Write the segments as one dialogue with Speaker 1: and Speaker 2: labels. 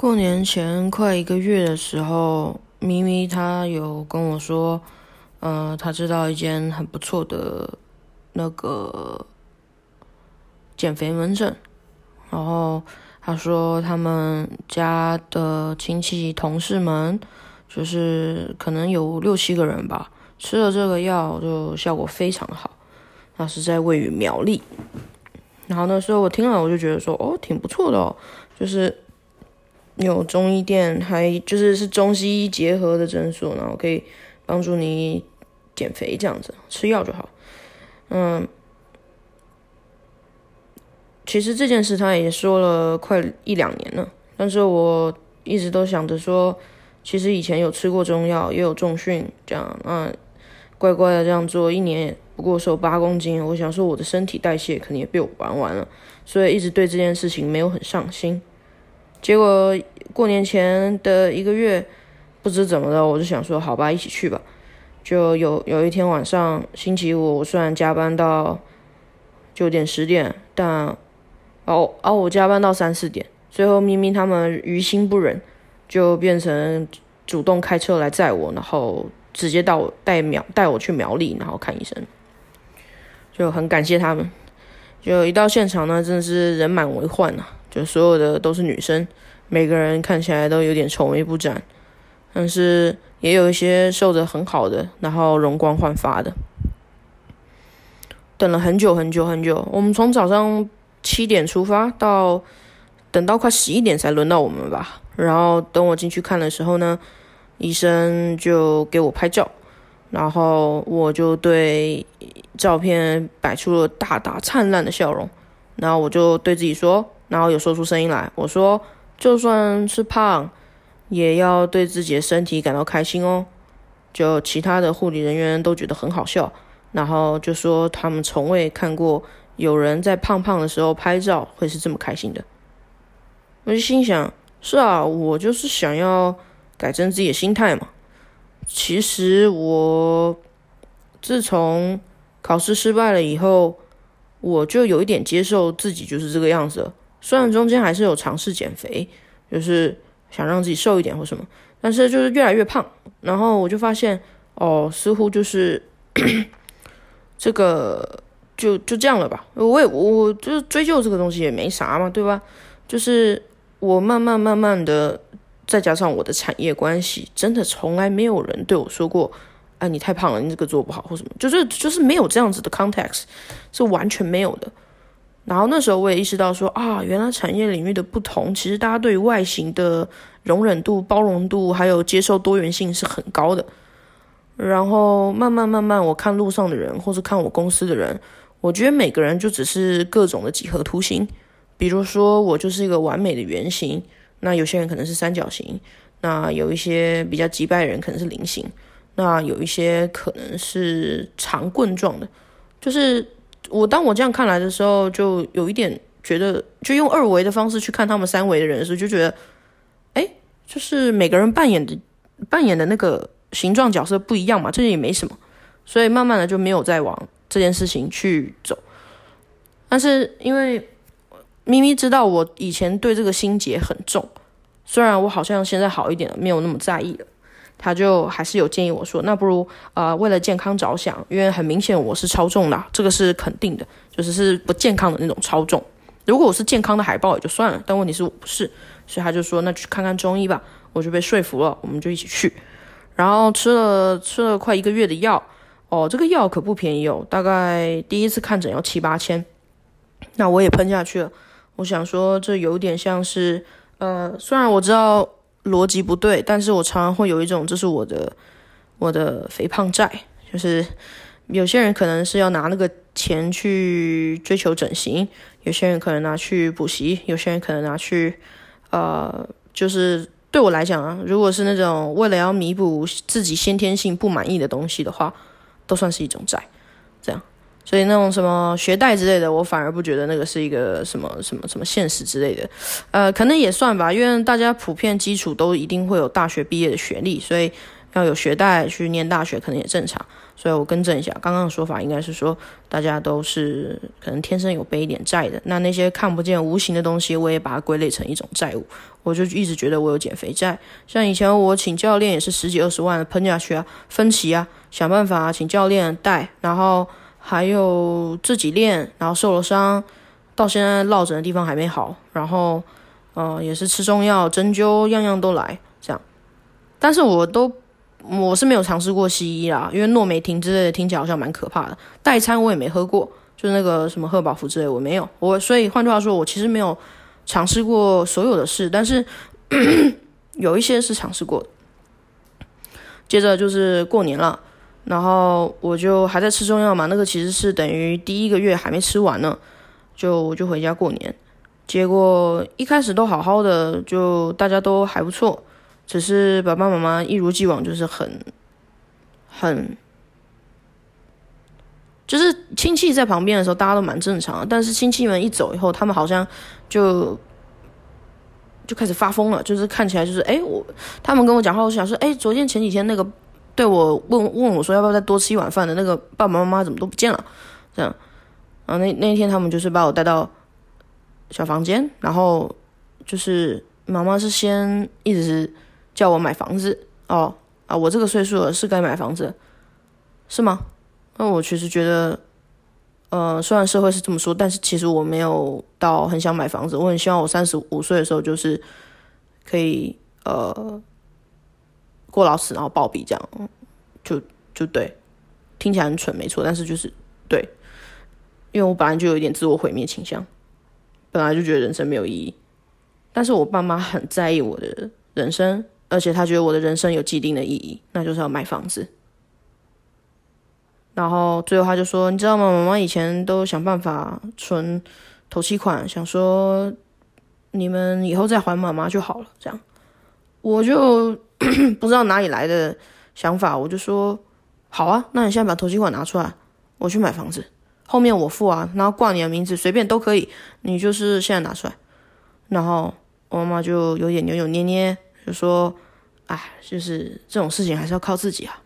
Speaker 1: 过年前快一个月的时候，咪咪她有跟我说，呃，她知道一间很不错的那个减肥门诊，然后她说他们家的亲戚同事们，就是可能有六七个人吧，吃了这个药就效果非常好。那是在位于苗栗，然后那时候我听了我就觉得说，哦，挺不错的哦，就是。有中医店，还就是是中西医结合的诊所，然后可以帮助你减肥这样子，吃药就好。嗯，其实这件事他也说了快一两年了，但是我一直都想着说，其实以前有吃过中药，也有重训，这样，嗯，乖乖的这样做，一年不过瘦八公斤，我想说我的身体代谢肯定也被我玩完了，所以一直对这件事情没有很上心。结果过年前的一个月，不知怎么的，我就想说，好吧，一起去吧。就有有一天晚上，星期五，我虽然加班到九点十点，但哦哦，我加班到三四点。最后明明他们于心不忍，就变成主动开车来载我，然后直接到带苗带我去苗栗，然后看医生。就很感谢他们。就一到现场呢，真的是人满为患啊。就所有的都是女生，每个人看起来都有点愁眉不展，但是也有一些瘦的很好的，然后容光焕发的。等了很久很久很久，我们从早上七点出发，到等到快十一点才轮到我们吧。然后等我进去看的时候呢，医生就给我拍照，然后我就对照片摆出了大大灿烂的笑容，然后我就对自己说。然后有说出声音来，我说：“就算是胖，也要对自己的身体感到开心哦。”就其他的护理人员都觉得很好笑，然后就说他们从未看过有人在胖胖的时候拍照会是这么开心的。我就心想：“是啊，我就是想要改正自己的心态嘛。”其实我自从考试失败了以后，我就有一点接受自己就是这个样子。虽然中间还是有尝试减肥，就是想让自己瘦一点或什么，但是就是越来越胖。然后我就发现，哦，似乎就是 这个就就这样了吧。我也我就是追究这个东西也没啥嘛，对吧？就是我慢慢慢慢的，再加上我的产业关系，真的从来没有人对我说过，哎，你太胖了，你这个做不好或什么，就是就是没有这样子的 context，是完全没有的。然后那时候我也意识到说啊，原来产业领域的不同，其实大家对于外形的容忍度、包容度，还有接受多元性是很高的。然后慢慢慢慢，我看路上的人，或是看我公司的人，我觉得每个人就只是各种的几何图形。比如说我就是一个完美的圆形，那有些人可能是三角形，那有一些比较击败的人可能是菱形，那有一些可能是长棍状的，就是。我当我这样看来的时候，就有一点觉得，就用二维的方式去看他们三维的人的时候，就觉得，哎，就是每个人扮演的扮演的那个形状角色不一样嘛，这也没什么，所以慢慢的就没有再往这件事情去走。但是因为咪咪知道我以前对这个心结很重，虽然我好像现在好一点了，没有那么在意了。他就还是有建议我说，那不如呃为了健康着想，因为很明显我是超重的，这个是肯定的，就是是不健康的那种超重。如果我是健康的海豹也就算了，但问题是我不是，所以他就说那去看看中医吧，我就被说服了，我们就一起去，然后吃了吃了快一个月的药，哦，这个药可不便宜哦，大概第一次看诊要七八千，那我也喷下去了，我想说这有点像是呃，虽然我知道。逻辑不对，但是我常常会有一种，这是我的我的肥胖债，就是有些人可能是要拿那个钱去追求整形，有些人可能拿去补习，有些人可能拿去，呃，就是对我来讲啊，如果是那种为了要弥补自己先天性不满意的东西的话，都算是一种债，这样。所以那种什么学贷之类的，我反而不觉得那个是一个什么什么什么现实之类的，呃，可能也算吧，因为大家普遍基础都一定会有大学毕业的学历，所以要有学贷去念大学，可能也正常。所以我更正一下，刚刚的说法应该是说，大家都是可能天生有背一点债的。那那些看不见、无形的东西，我也把它归类成一种债务。我就一直觉得我有减肥债，像以前我请教练也是十几二十万的喷下去啊，分期啊，想办法请教练带，然后还有自己练，然后受了伤，到现在落枕的地方还没好，然后呃也是吃中药、针灸，样样都来这样，但是我都。我是没有尝试过西医啦，因为诺美婷之类的听起来好像蛮可怕的。代餐我也没喝过，就是那个什么赫宝福之类，我没有。我所以换句话说，我其实没有尝试过所有的事，但是有一些是尝试过的。接着就是过年了，然后我就还在吃中药嘛，那个其实是等于第一个月还没吃完呢，就我就回家过年。结果一开始都好好的，就大家都还不错。只是爸爸妈妈一如既往就是很，很，就是亲戚在旁边的时候，大家都蛮正常。但是亲戚们一走以后，他们好像就就开始发疯了，就是看起来就是哎，我他们跟我讲话，我想说，哎，昨天前几天那个对我问问我说要不要再多吃一碗饭的那个爸爸妈妈怎么都不见了？这样，然后那那一天他们就是把我带到小房间，然后就是妈妈是先一直。叫我买房子哦啊！我这个岁数了是该买房子，是吗？那我其实觉得，呃，虽然社会是这么说，但是其实我没有到很想买房子。我很希望我三十五岁的时候就是可以呃过劳死，然后暴毙这样，就就对，听起来很蠢，没错，但是就是对，因为我本来就有一点自我毁灭倾向，本来就觉得人生没有意义，但是我爸妈很在意我的人生。而且他觉得我的人生有既定的意义，那就是要买房子。然后最后他就说：“你知道吗？妈妈以前都想办法存头期款，想说你们以后再还妈妈就好了。”这样，我就 不知道哪里来的想法，我就说：“好啊，那你现在把头期款拿出来，我去买房子，后面我付啊，然后挂你的名字，随便都可以，你就是现在拿出来。”然后我妈妈就有点扭扭捏捏。就说，哎，就是这种事情还是要靠自己啊。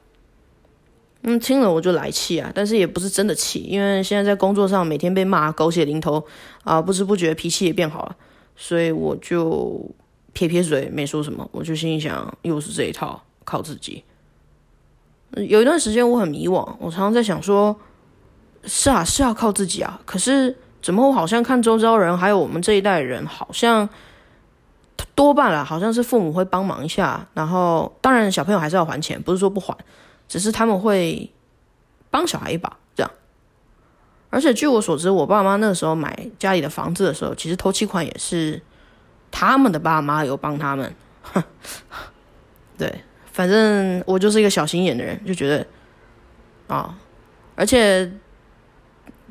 Speaker 1: 嗯，听了我就来气啊，但是也不是真的气，因为现在在工作上每天被骂狗血淋头啊，不知不觉脾气也变好了，所以我就撇撇嘴没说什么。我就心里想，又是这一套，靠自己。有一段时间我很迷惘，我常常在想说，是啊，是要靠自己啊，可是怎么我好像看周遭人，还有我们这一代人，好像。多半啦，好像是父母会帮忙一下，然后当然小朋友还是要还钱，不是说不还，只是他们会帮小孩一把这样。而且据我所知，我爸妈那个时候买家里的房子的时候，其实头期款也是他们的爸妈有帮他们。对，反正我就是一个小心眼的人，就觉得啊，而且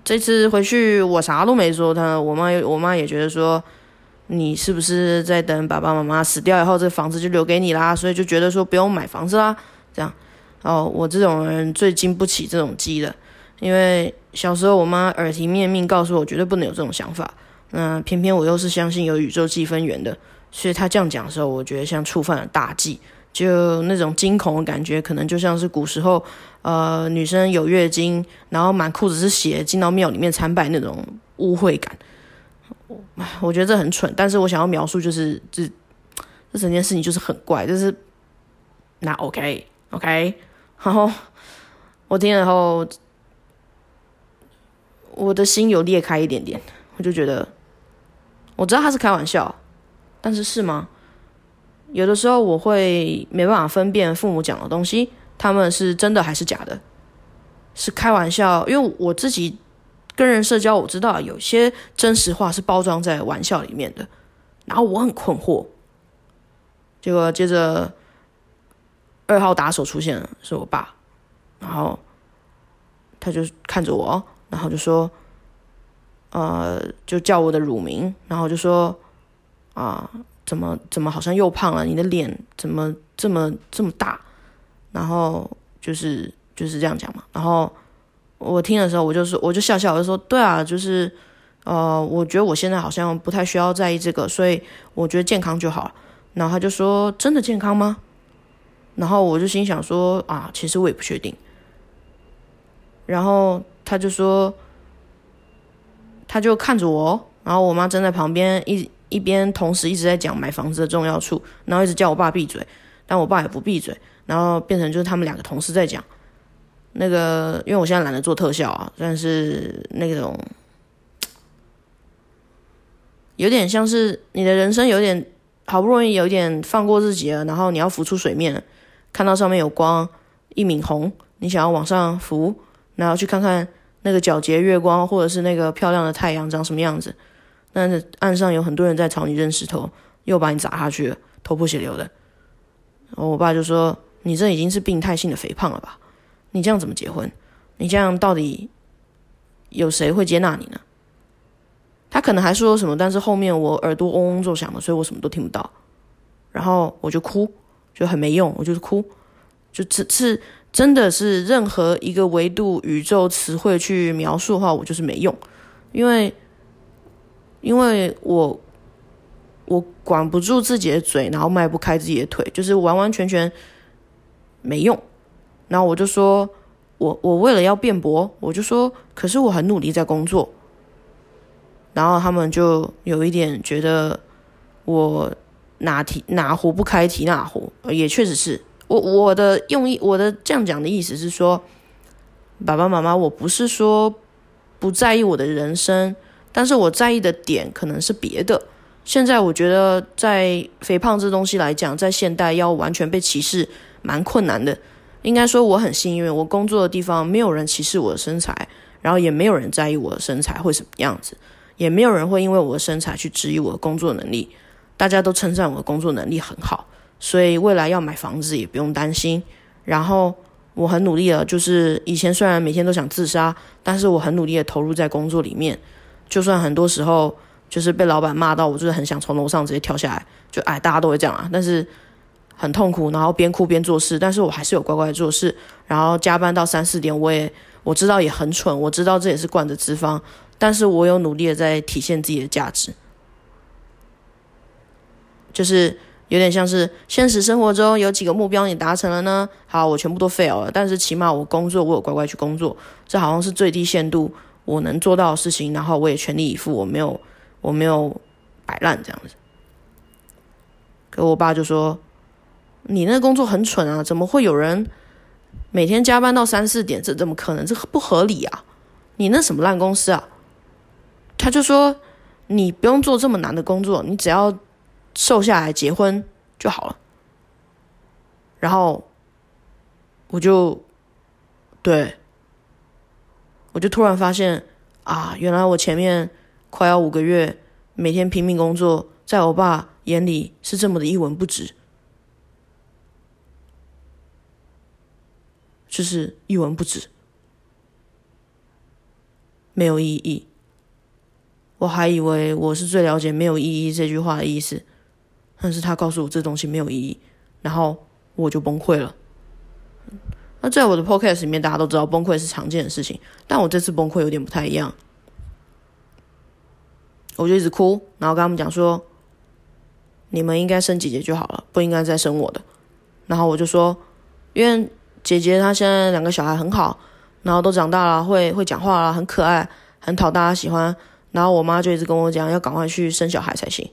Speaker 1: 这次回去我啥都没说，他我妈我妈也觉得说。你是不是在等爸爸妈妈死掉以后，这房子就留给你啦？所以就觉得说不用买房子啦，这样。哦，我这种人最经不起这种激的，因为小时候我妈耳提面命告诉我绝对不能有这种想法。那偏偏我又是相信有宇宙计分员的，所以他这样讲的时候，我觉得像触犯了大忌，就那种惊恐的感觉，可能就像是古时候，呃，女生有月经，然后满裤子是血，进到庙里面参拜那种污秽感。我觉得这很蠢，但是我想要描述就是这这整件事情就是很怪，就是那 OK OK，然后我听了后，我的心有裂开一点点，我就觉得我知道他是开玩笑，但是是吗？有的时候我会没办法分辨父母讲的东西，他们是真的还是假的，是开玩笑，因为我自己。跟人社交，我知道有些真实话是包装在玩笑里面的，然后我很困惑。结果接着二号打手出现了，是我爸，然后他就看着我，然后就说：“呃，就叫我的乳名，然后就说啊，怎么怎么好像又胖了？你的脸怎么这么这么大？然后就是就是这样讲嘛，然后。”我听的时候，我就说，我就笑笑，我就说，对啊，就是，呃，我觉得我现在好像不太需要在意这个，所以我觉得健康就好了。然后他就说，真的健康吗？然后我就心想说啊，其实我也不确定。然后他就说，他就看着我，然后我妈站在旁边，一一边同时一直在讲买房子的重要处，然后一直叫我爸闭嘴，但我爸也不闭嘴，然后变成就是他们两个同时在讲。那个，因为我现在懒得做特效啊，但是那种有点像是你的人生有点好不容易有点放过自己了，然后你要浮出水面，看到上面有光一泯红，你想要往上浮，然后去看看那个皎洁月光或者是那个漂亮的太阳长什么样子，但是岸上有很多人在朝你扔石头，又把你砸下去，头破血流的。然后我爸就说：“你这已经是病态性的肥胖了吧？”你这样怎么结婚？你这样到底有谁会接纳你呢？他可能还说什么，但是后面我耳朵嗡嗡作响的，所以我什么都听不到。然后我就哭，就很没用，我就是哭，就只是真的是任何一个维度宇宙词汇去描述的话，我就是没用，因为因为我我管不住自己的嘴，然后迈不开自己的腿，就是完完全全没用。然后我就说，我我为了要辩驳，我就说，可是我很努力在工作。然后他们就有一点觉得我哪题哪壶不开提哪壶，也确实是我我的用意，我的这样讲的意思是说，爸爸妈妈，我不是说不在意我的人生，但是我在意的点可能是别的。现在我觉得在肥胖这东西来讲，在现代要完全被歧视，蛮困难的。应该说我很幸运，我工作的地方没有人歧视我的身材，然后也没有人在意我的身材会什么样子，也没有人会因为我的身材去质疑我的工作能力，大家都称赞我的工作能力很好，所以未来要买房子也不用担心。然后我很努力的，就是以前虽然每天都想自杀，但是我很努力的投入在工作里面，就算很多时候就是被老板骂到，我就是很想从楼上直接跳下来，就哎大家都会这样啊，但是。很痛苦，然后边哭边做事，但是我还是有乖乖做事，然后加班到三四点，我也我知道也很蠢，我知道这也是惯着脂肪，但是我有努力的在体现自己的价值，就是有点像是现实生活中有几个目标你达成了呢？好，我全部都 fail 了，但是起码我工作我有乖乖去工作，这好像是最低限度我能做到的事情，然后我也全力以赴，我没有我没有摆烂这样子，可我爸就说。你那工作很蠢啊！怎么会有人每天加班到三四点？这怎么可能？这不合理啊！你那什么烂公司啊？他就说你不用做这么难的工作，你只要瘦下来结婚就好了。然后我就对，我就突然发现啊，原来我前面快要五个月每天拼命工作，在我爸眼里是这么的一文不值。就是一文不值，没有意义。我还以为我是最了解“没有意义”这句话的意思，但是他告诉我这东西没有意义，然后我就崩溃了。那在我的 podcast 里面，大家都知道崩溃是常见的事情，但我这次崩溃有点不太一样。我就一直哭，然后跟他们讲说：“你们应该生姐姐就好了，不应该再生我的。”然后我就说：“因为。”姐姐她现在两个小孩很好，然后都长大了，会会讲话了，很可爱，很讨大家喜欢。然后我妈就一直跟我讲，要赶快去生小孩才行。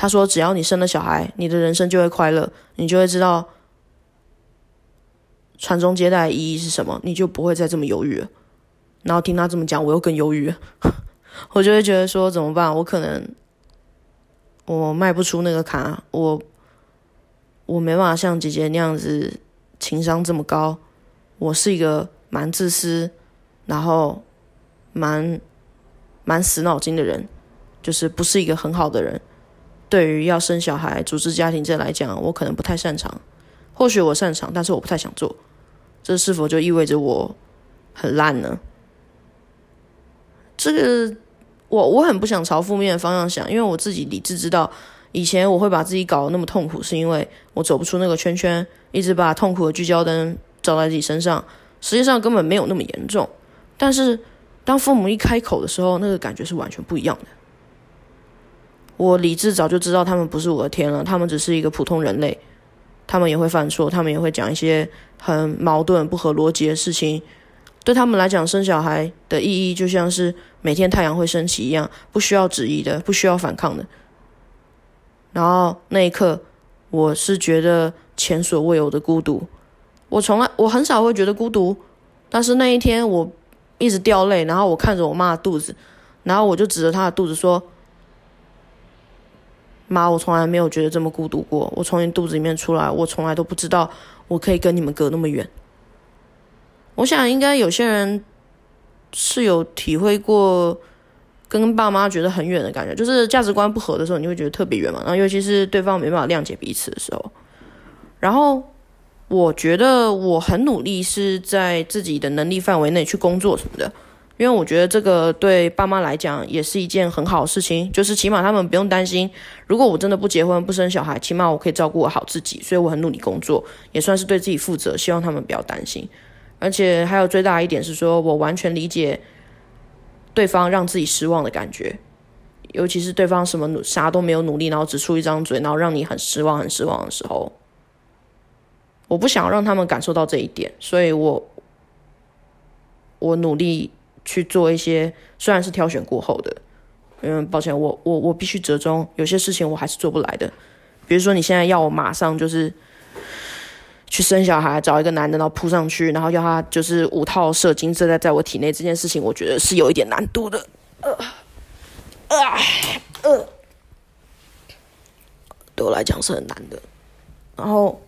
Speaker 1: 他说，只要你生了小孩，你的人生就会快乐，你就会知道传宗接代的意义是什么，你就不会再这么犹豫了。然后听他这么讲，我又更犹豫，我就会觉得说怎么办？我可能我迈不出那个坎，我我没办法像姐姐那样子。情商这么高，我是一个蛮自私，然后蛮蛮死脑筋的人，就是不是一个很好的人。对于要生小孩、组织家庭这来讲，我可能不太擅长。或许我擅长，但是我不太想做。这是否就意味着我很烂呢？这个我我很不想朝负面的方向想，因为我自己理智知道。以前我会把自己搞得那么痛苦，是因为我走不出那个圈圈，一直把痛苦的聚焦灯照在自己身上。实际上根本没有那么严重，但是当父母一开口的时候，那个感觉是完全不一样的。我理智早就知道他们不是我的天了，他们只是一个普通人类。他们也会犯错，他们也会讲一些很矛盾、不合逻辑的事情。对他们来讲，生小孩的意义就像是每天太阳会升起一样，不需要质疑的，不需要反抗的。然后那一刻，我是觉得前所未有的孤独。我从来我很少会觉得孤独，但是那一天我一直掉泪，然后我看着我妈的肚子，然后我就指着她的肚子说：“妈，我从来没有觉得这么孤独过。我从你肚子里面出来，我从来都不知道我可以跟你们隔那么远。”我想，应该有些人是有体会过跟爸妈觉得很远的感觉，就是价值观不合的时候，你会觉得特别远嘛。然后，尤其是对方没办法谅解彼此的时候。然后，我觉得我很努力，是在自己的能力范围内去工作什么的，因为我觉得这个对爸妈来讲也是一件很好的事情，就是起码他们不用担心，如果我真的不结婚不生小孩，起码我可以照顾好自己。所以我很努力工作，也算是对自己负责，希望他们不要担心。而且还有最大一点是说，我完全理解对方让自己失望的感觉，尤其是对方什么努啥都没有努力，然后只出一张嘴，然后让你很失望、很失望的时候，我不想让他们感受到这一点，所以我我努力去做一些，虽然是挑选过后的，嗯，抱歉，我我我必须折中，有些事情我还是做不来的，比如说你现在要我马上就是。去生小孩，找一个男的，然后扑上去，然后要他就是五套射精射在在我体内这件事情，我觉得是有一点难度的。呃，啊，呃，对我来讲是很难的。然后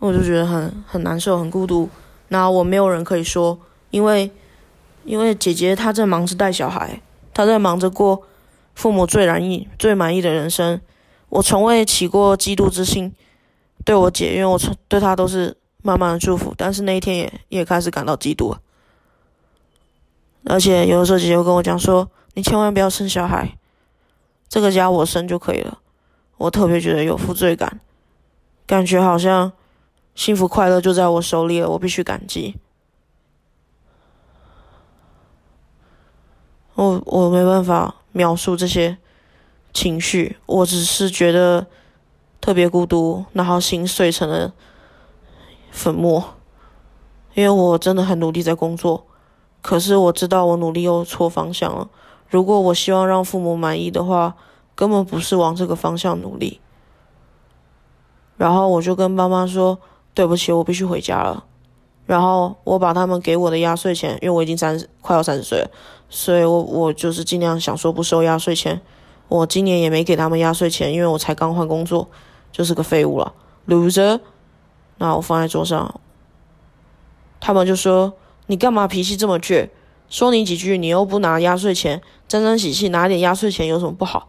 Speaker 1: 我就觉得很很难受，很孤独。那我没有人可以说，因为因为姐姐她在忙着带小孩，她在忙着过父母最满意最满意的人生。我从未起过嫉妒之心。对我姐，因为我从对她都是满满的祝福，但是那一天也也开始感到嫉妒了。而且有的时候姐姐会跟我讲说：“你千万不要生小孩，这个家我生就可以了。”我特别觉得有负罪感，感觉好像幸福快乐就在我手里了，我必须感激。我我没办法描述这些情绪，我只是觉得。特别孤独，然后心碎成了粉末。因为我真的很努力在工作，可是我知道我努力又错方向了。如果我希望让父母满意的话，根本不是往这个方向努力。然后我就跟妈妈说：“对不起，我必须回家了。”然后我把他们给我的压岁钱，因为我已经三十，快要三十岁了，所以我我就是尽量想说不收压岁钱。我今年也没给他们压岁钱，因为我才刚换工作。就是个废物了，loser。那我放在桌上，他们就说：“你干嘛脾气这么倔？说你几句，你又不拿压岁钱，沾沾喜气拿点压岁钱有什么不好？”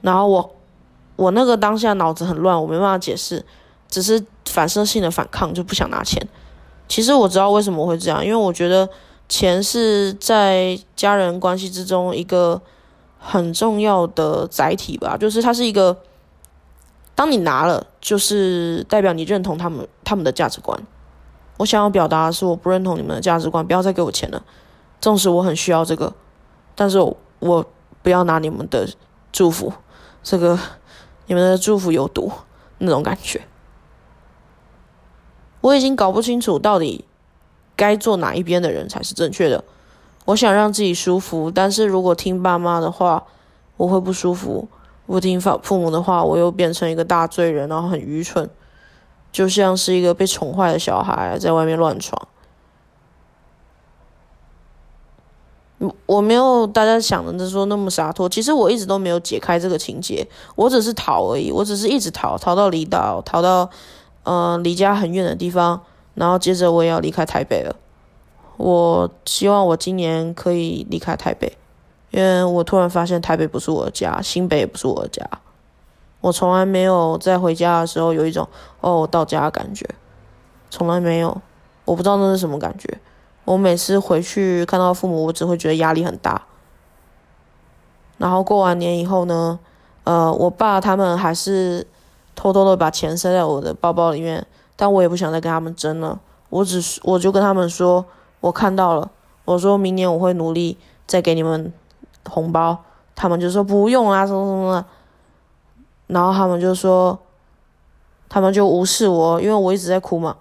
Speaker 1: 然后我，我那个当下脑子很乱，我没办法解释，只是反射性的反抗，就不想拿钱。其实我知道为什么会这样，因为我觉得钱是在家人关系之中一个很重要的载体吧，就是它是一个。当你拿了，就是代表你认同他们他们的价值观。我想要表达的是，我不认同你们的价值观，不要再给我钱了。纵使我很需要这个，但是我不要拿你们的祝福，这个你们的祝福有毒那种感觉。我已经搞不清楚到底该做哪一边的人才是正确的。我想让自己舒服，但是如果听爸妈的话，我会不舒服。不听父父母的话，我又变成一个大罪人，然后很愚蠢，就像是一个被宠坏的小孩在外面乱闯。我没有大家想的说那么洒脱。其实我一直都没有解开这个情节，我只是逃而已。我只是一直逃，逃到离岛，逃到嗯离家很远的地方，然后接着我也要离开台北了。我希望我今年可以离开台北。因为我突然发现台北不是我的家，新北也不是我的家。我从来没有在回家的时候有一种哦我到家的感觉，从来没有。我不知道那是什么感觉。我每次回去看到父母，我只会觉得压力很大。然后过完年以后呢，呃，我爸他们还是偷偷的把钱塞在我的包包里面，但我也不想再跟他们争了。我只是我就跟他们说，我看到了，我说明年我会努力再给你们。红包，他们就说不用啊，什么什么的。然后他们就说，他们就无视我，因为我一直在哭嘛。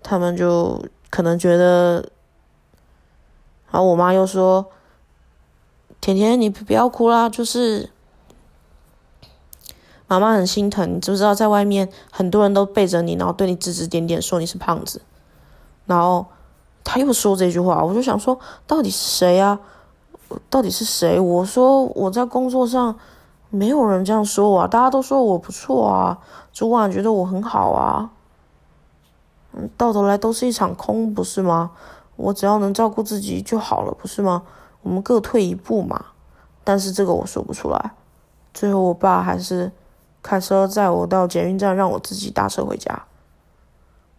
Speaker 1: 他们就可能觉得，然后我妈又说：“甜甜，你不要哭啦，就是妈妈很心疼，你知不知道在外面很多人都背着你，然后对你指指点点，说你是胖子。”然后他又说这句话，我就想说，到底是谁啊？到底是谁？我说我在工作上没有人这样说我，大家都说我不错啊，主管觉得我很好啊。嗯，到头来都是一场空，不是吗？我只要能照顾自己就好了，不是吗？我们各退一步嘛。但是这个我说不出来。最后我爸还是开车载我到捷运站，让我自己搭车回家。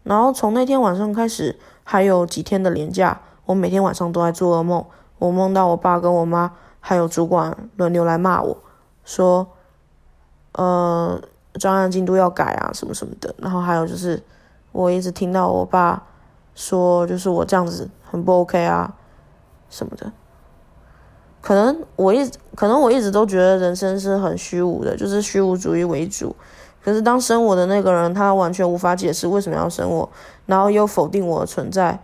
Speaker 1: 然后从那天晚上开始，还有几天的连假，我每天晚上都在做噩梦。我梦到我爸跟我妈还有主管轮流来骂我，说，呃，专案进度要改啊，什么什么的。然后还有就是，我一直听到我爸说，就是我这样子很不 OK 啊，什么的。可能我一直可能我一直都觉得人生是很虚无的，就是虚无主义为主。可是当生我的那个人，他完全无法解释为什么要生我，然后又否定我的存在。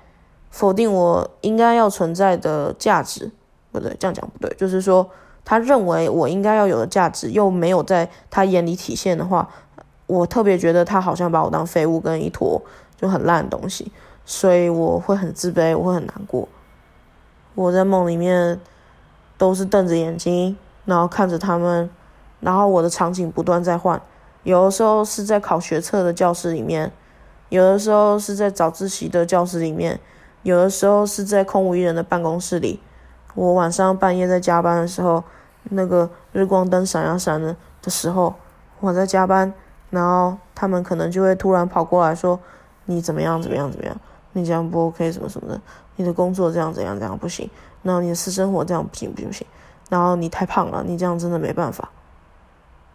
Speaker 1: 否定我应该要存在的价值，不对，这样讲不对。就是说，他认为我应该要有的价值，又没有在他眼里体现的话，我特别觉得他好像把我当废物跟一坨就很烂的东西，所以我会很自卑，我会很难过。我在梦里面都是瞪着眼睛，然后看着他们，然后我的场景不断在换，有的时候是在考学测的教室里面，有的时候是在早自习的教室里面。有的时候是在空无一人的办公室里，我晚上半夜在加班的时候，那个日光灯闪呀闪的的时候，我在加班，然后他们可能就会突然跑过来说：“你怎么样？怎么样？怎么样？你这样不 OK？什么什么的？你的工作这样怎样怎样不行？然后你的私生活这样不行不行不行？然后你太胖了，你这样真的没办法。”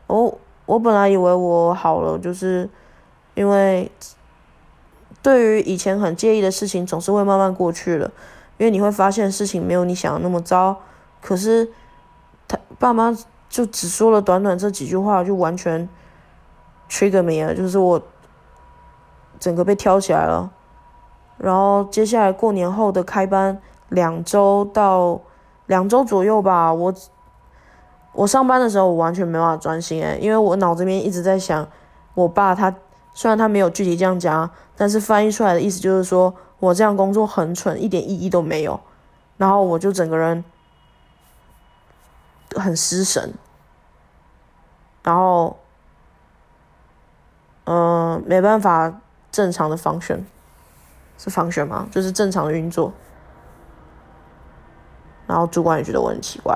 Speaker 1: 哦，我本来以为我好了，就是因为。对于以前很介意的事情，总是会慢慢过去了，因为你会发现事情没有你想的那么糟。可是他爸妈就只说了短短这几句话，就完全 trigger me 了，就是我整个被挑起来了。然后接下来过年后的开班两周到两周左右吧，我我上班的时候我完全没办法专心诶，因为我脑子里面一直在想我爸他。虽然他没有具体这样讲，但是翻译出来的意思就是说我这样工作很蠢，一点意义都没有。然后我就整个人很失神，然后嗯，没办法正常的防旋，是防旋吗？就是正常的运作。然后主管也觉得我很奇怪，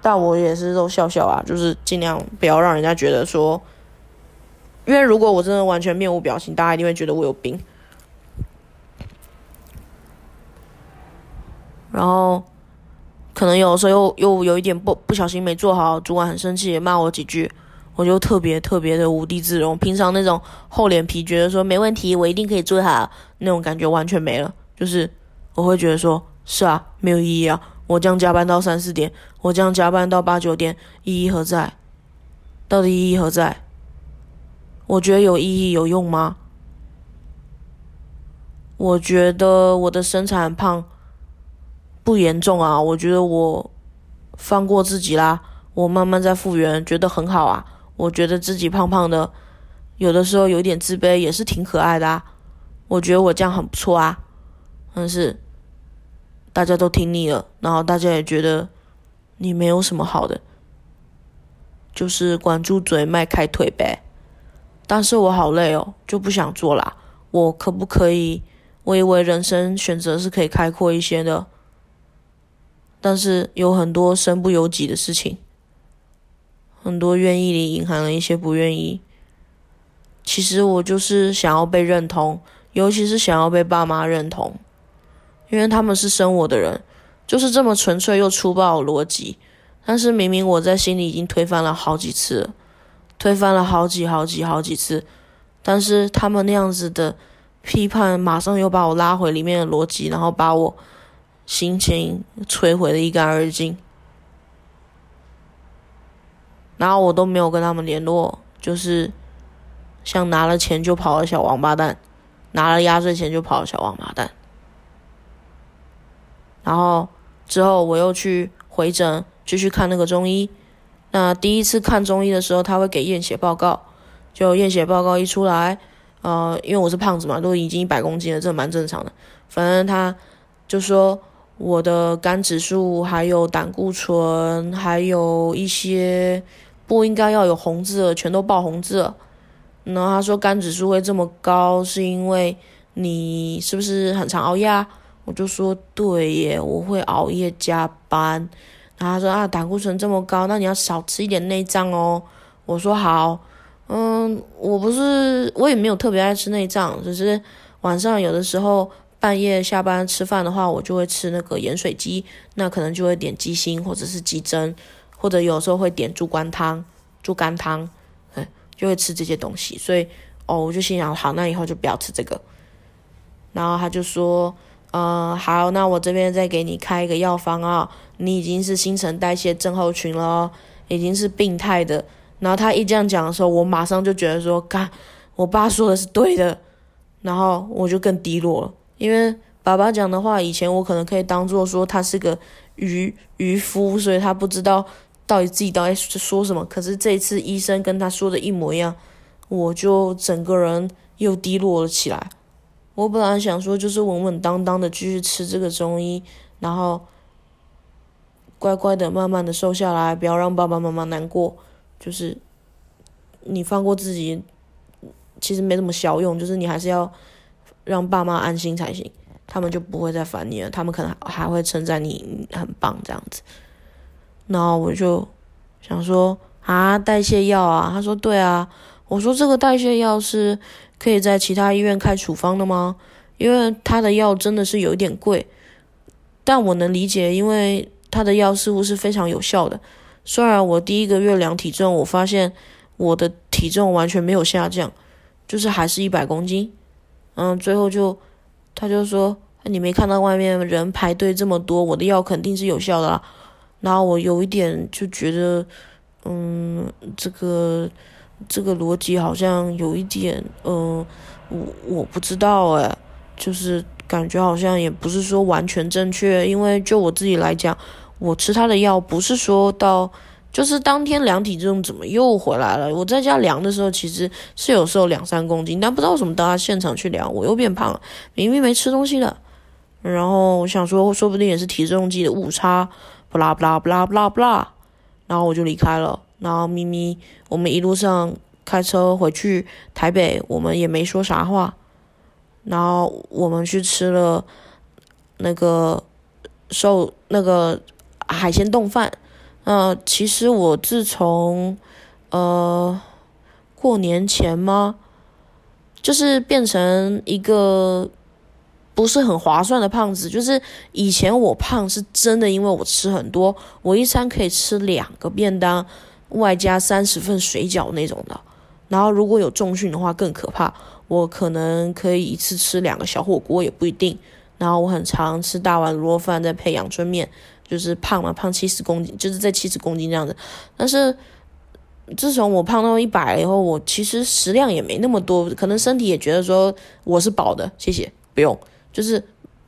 Speaker 1: 但我也是都笑笑啊，就是尽量不要让人家觉得说。因为如果我真的完全面无表情，大家一定会觉得我有病。然后，可能有时候又又有一点不不小心没做好，主管很生气，骂我几句，我就特别特别的无地自容。平常那种厚脸皮，觉得说没问题，我一定可以做好，那种感觉完全没了。就是我会觉得说，是啊，没有意义啊，我这样加班到三四点，我这样加班到八九点，意义何在？到底意义何在？我觉得有意义有用吗？我觉得我的身材很胖，不严重啊。我觉得我放过自己啦，我慢慢在复原，觉得很好啊。我觉得自己胖胖的，有的时候有点自卑，也是挺可爱的啊。我觉得我这样很不错啊。但是大家都听腻了，然后大家也觉得你没有什么好的，就是管住嘴，迈开腿呗。但是我好累哦，就不想做啦。我可不可以？我以为人生选择是可以开阔一些的，但是有很多身不由己的事情，很多愿意里隐含了一些不愿意。其实我就是想要被认同，尤其是想要被爸妈认同，因为他们是生我的人，就是这么纯粹又粗暴的逻辑。但是明明我在心里已经推翻了好几次了。推翻了好几好几好几次，但是他们那样子的批判，马上又把我拉回里面的逻辑，然后把我心情摧毁的一干二净。然后我都没有跟他们联络，就是像拿了钱就跑的小王八蛋，拿了压岁钱就跑的小王八蛋。然后之后我又去回诊，继续看那个中医。那第一次看中医的时候，他会给验血报告，就验血报告一出来，呃，因为我是胖子嘛，都已经一百公斤了，这蛮正常的。反正他就说我的肝指数、还有胆固醇，还有一些不应该要有红字的，全都报红字。然后他说肝指数会这么高，是因为你是不是很常熬夜啊？我就说对耶，我会熬夜加班。然后他说啊，胆固醇这么高，那你要少吃一点内脏哦。我说好，嗯，我不是，我也没有特别爱吃内脏，只是晚上有的时候半夜下班吃饭的话，我就会吃那个盐水鸡，那可能就会点鸡心或者是鸡胗，或者有时候会点猪肝汤、猪肝汤。嗯就会吃这些东西，所以哦，我就心想，好，那以后就不要吃这个。然后他就说，呃，好，那我这边再给你开一个药方啊，你已经是新陈代谢症候群了，已经是病态的。然后他一这样讲的时候，我马上就觉得说，干，我爸说的是对的。然后我就更低落了，因为爸爸讲的话，以前我可能可以当做说他是个渔渔夫，所以他不知道。到底自己到底说什么？可是这一次医生跟他说的一模一样，我就整个人又低落了起来。我本来想说就是稳稳当当的继续吃这个中医，然后乖乖的慢慢的瘦下来，不要让爸爸妈妈难过。就是你放过自己，其实没什么效用，就是你还是要让爸妈安心才行，他们就不会再烦你了，他们可能还会称赞你很棒这样子。然后我就想说啊，代谢药啊？他说对啊。我说这个代谢药是可以在其他医院开处方的吗？因为他的药真的是有一点贵，但我能理解，因为他的药似乎是非常有效的。虽然我第一个月量体重，我发现我的体重完全没有下降，就是还是一百公斤。嗯，最后就他就说，你没看到外面人排队这么多，我的药肯定是有效的啦。然后我有一点就觉得，嗯，这个这个逻辑好像有一点，嗯，我我不知道哎，就是感觉好像也不是说完全正确，因为就我自己来讲，我吃他的药不是说到，就是当天量体重怎么又回来了？我在家量的时候其实是有时候两三公斤，但不知道为什么到他现场去量我又变胖了，明明没吃东西的。然后我想说，说不定也是体重计的误差。不啦不啦不啦不啦不啦，然后我就离开了。然后咪咪，我们一路上开车回去台北，我们也没说啥话。然后我们去吃了那个寿那个海鲜冻饭。呃，其实我自从呃过年前吗，就是变成一个。不是很划算的胖子，就是以前我胖是真的，因为我吃很多，我一餐可以吃两个便当，外加三十份水饺那种的。然后如果有重训的话更可怕，我可能可以一次吃两个小火锅也不一定。然后我很常吃大碗卤肉饭，再配阳春面，就是胖嘛，胖七十公斤，就是在七十公斤这样子。但是自从我胖到一百了以后，我其实食量也没那么多，可能身体也觉得说我是饱的，谢谢，不用。就是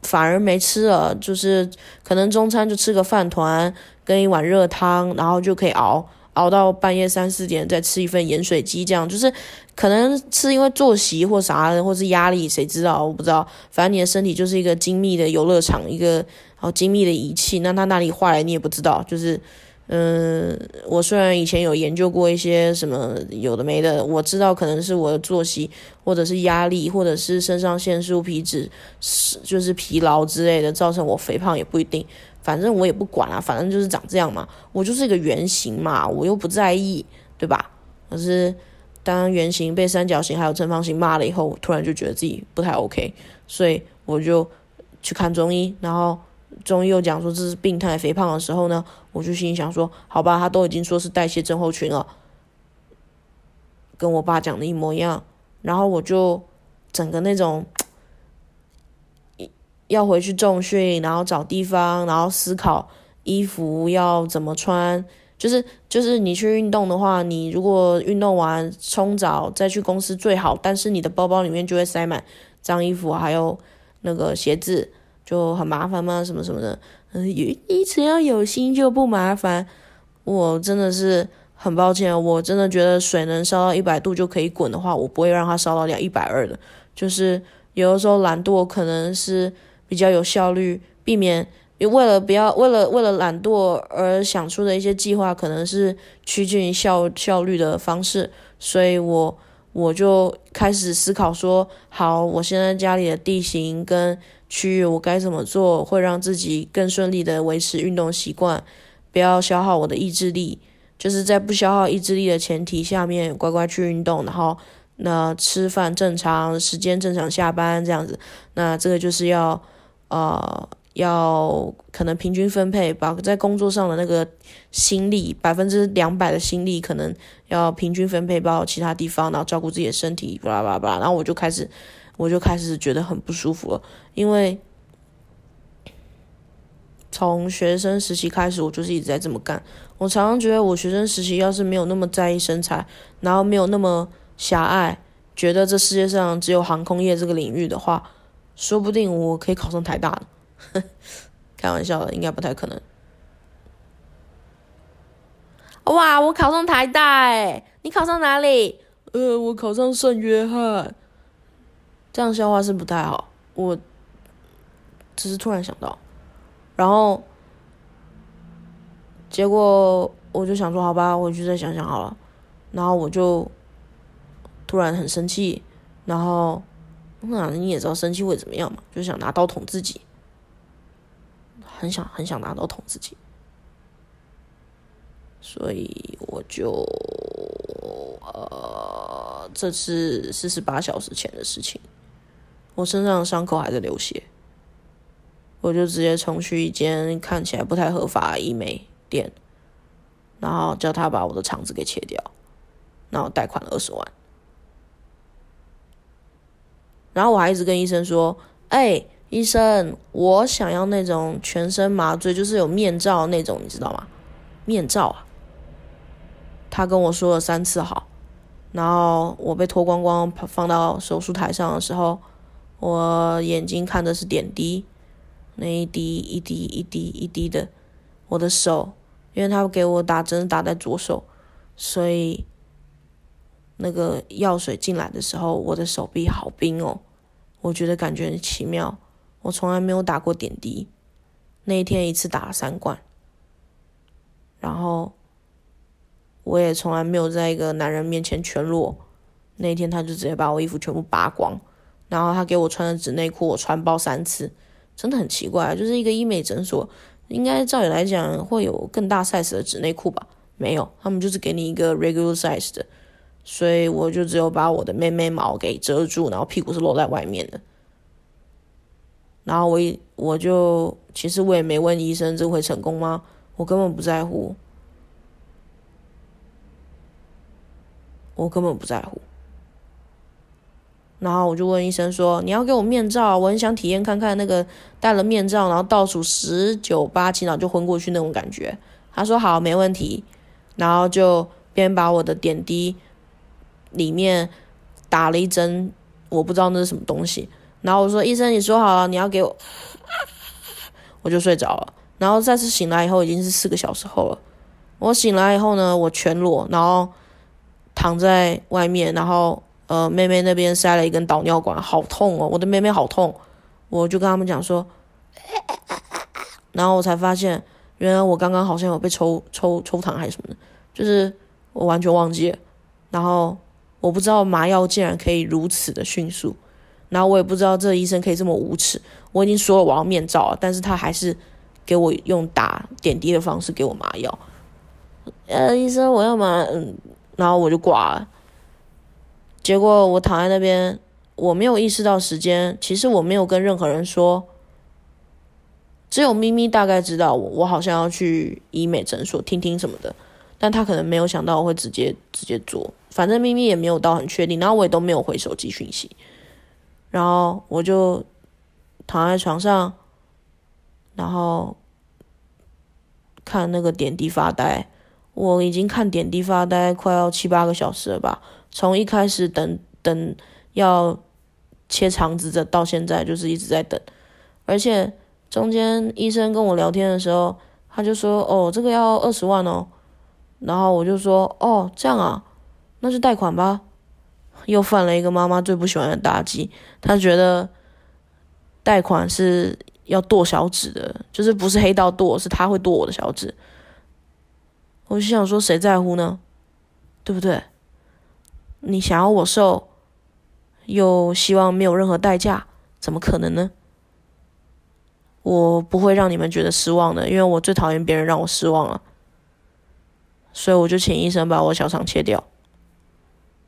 Speaker 1: 反而没吃了，就是可能中餐就吃个饭团跟一碗热汤，然后就可以熬熬到半夜三四点，再吃一份盐水鸡，这样就是可能是因为作息或啥的，或是压力，谁知道？我不知道。反正你的身体就是一个精密的游乐场，一个好精密的仪器，那它哪里坏了你也不知道，就是。嗯，我虽然以前有研究过一些什么有的没的，我知道可能是我的作息，或者是压力，或者是肾上腺素、皮质是就是疲劳之类的，造成我肥胖也不一定。反正我也不管啊，反正就是长这样嘛，我就是一个圆形嘛，我又不在意，对吧？可是当圆形被三角形还有正方形骂了以后，我突然就觉得自己不太 OK，所以我就去看中医，然后。中医又讲说这是病态肥胖的时候呢，我就心想说，好吧，他都已经说是代谢症候群了，跟我爸讲的一模一样。然后我就整个那种 要回去重训，然后找地方，然后思考衣服要怎么穿，就是就是你去运动的话，你如果运动完冲澡再去公司最好，但是你的包包里面就会塞满脏衣服，还有那个鞋子，就很麻烦吗？什么什么的，嗯，你只要有心就不麻烦。我真的是很抱歉，我真的觉得水能烧到一百度就可以滚的话，我不会让它烧到两一百二的。就是有的时候懒惰可能是比较有效率，避免为了不要为了为了懒惰而想出的一些计划，可能是趋近于效效率的方式。所以我我就开始思考说，好，我现在家里的地形跟区域，我该怎么做会让自己更顺利的维持运动习惯。不要消耗我的意志力，就是在不消耗意志力的前提下面，乖乖去运动，然后那吃饭正常时间正常下班这样子，那这个就是要呃要可能平均分配，把在工作上的那个心力百分之两百的心力可能要平均分配到其他地方，然后照顾自己的身体，巴拉巴拉巴拉，然后我就开始我就开始觉得很不舒服了，因为。从学生时期开始，我就是一直在这么干。我常常觉得，我学生时期要是没有那么在意身材，然后没有那么狭隘，觉得这世界上只有航空业这个领域的话，说不定我可以考上台大的。开玩笑的，应该不太可能。哇，我考上台大哎！你考上哪里？呃，我考上圣约翰。这样笑话是不太好。我只是突然想到。然后，结果我就想说，好吧，回去再想想好了。然后我就突然很生气，然后那你也知道生气会怎么样嘛？就想拿刀捅自己，很想很想拿刀捅自己。所以我就呃，这次四十八小时前的事情，我身上的伤口还在流血。我就直接冲去一间看起来不太合法的医美店，然后叫他把我的肠子给切掉，然后贷款二十万。然后我还一直跟医生说：“哎，医生，我想要那种全身麻醉，就是有面罩那种，你知道吗？面罩啊。”他跟我说了三次好，然后我被脱光光放到手术台上的时候，我眼睛看的是点滴。那一滴一滴一滴一滴的，我的手，因为他给我打针打在左手，所以那个药水进来的时候，我的手臂好冰哦，我觉得感觉很奇妙，我从来没有打过点滴，那一天一次打了三罐，然后我也从来没有在一个男人面前全裸，那一天他就直接把我衣服全部扒光，然后他给我穿的纸内裤我穿爆三次。真的很奇怪，就是一个医美诊所，应该照理来讲会有更大 size 的纸内裤吧？没有，他们就是给你一个 regular size 的，所以我就只有把我的妹妹毛给遮住，然后屁股是露在外面的。然后我一我就其实我也没问医生这会成功吗？我根本不在乎，我根本不在乎。然后我就问医生说：“你要给我面罩，我很想体验看看那个戴了面罩，然后倒数十九八七，然后就昏过去那种感觉。”他说：“好，没问题。”然后就边把我的点滴里面打了一针，我不知道那是什么东西。然后我说：“医生，你说好了，你要给我。”我就睡着了。然后再次醒来以后，已经是四个小时后了。我醒来以后呢，我全裸，然后躺在外面，然后。呃，妹妹那边塞了一根导尿管，好痛哦！我的妹妹好痛，我就跟他们讲说，然后我才发现，原来我刚刚好像有被抽抽抽糖还是什么的，就是我完全忘记了。然后我不知道麻药竟然可以如此的迅速，然后我也不知道这医生可以这么无耻。我已经说了我要面罩了，但是他还是给我用打点滴的方式给我麻药。呃，医生，我要麻，嗯，然后我就挂了。结果我躺在那边，我没有意识到时间。其实我没有跟任何人说，只有咪咪大概知道我，我好像要去医美诊所听听什么的，但他可能没有想到我会直接直接做。反正咪咪也没有到很确定，然后我也都没有回手机讯息，然后我就躺在床上，然后看那个点滴发呆。我已经看点滴发呆快要七八个小时了吧，从一开始等等要切肠子的到现在就是一直在等，而且中间医生跟我聊天的时候，他就说哦这个要二十万哦，然后我就说哦这样啊，那就贷款吧，又犯了一个妈妈最不喜欢的大忌，她觉得贷款是要剁小指的，就是不是黑道剁，是他会剁我的小指。我就想说，谁在乎呢？对不对？你想要我瘦，又希望没有任何代价，怎么可能呢？我不会让你们觉得失望的，因为我最讨厌别人让我失望了。所以我就请医生把我小肠切掉。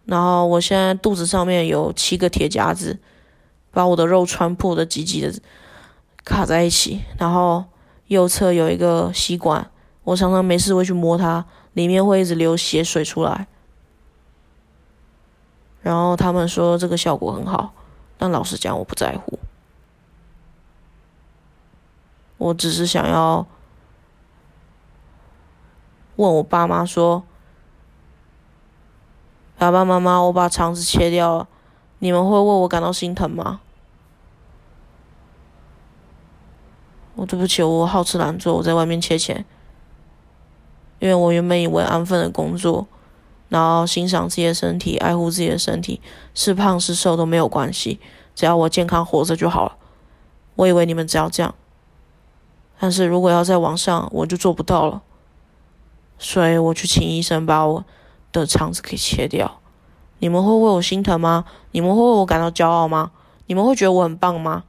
Speaker 1: 然后我现在肚子上面有七个铁夹子，把我的肉穿破的挤挤的卡在一起。然后右侧有一个吸管。我常常没事会去摸它，里面会一直流血水出来。然后他们说这个效果很好，但老实讲我不在乎。我只是想要问我爸妈说：“爸爸妈妈，我把肠子切掉了，你们会为我感到心疼吗？”我对不起，我好吃懒做，我在外面切钱。因为我原本以为安分的工作，然后欣赏自己的身体，爱护自己的身体，是胖是瘦都没有关系，只要我健康活着就好了。我以为你们只要这样，但是如果要在网上，我就做不到了。所以我去请医生把我的肠子给切掉。你们会为我心疼吗？你们会为我感到骄傲吗？你们会觉得我很棒吗？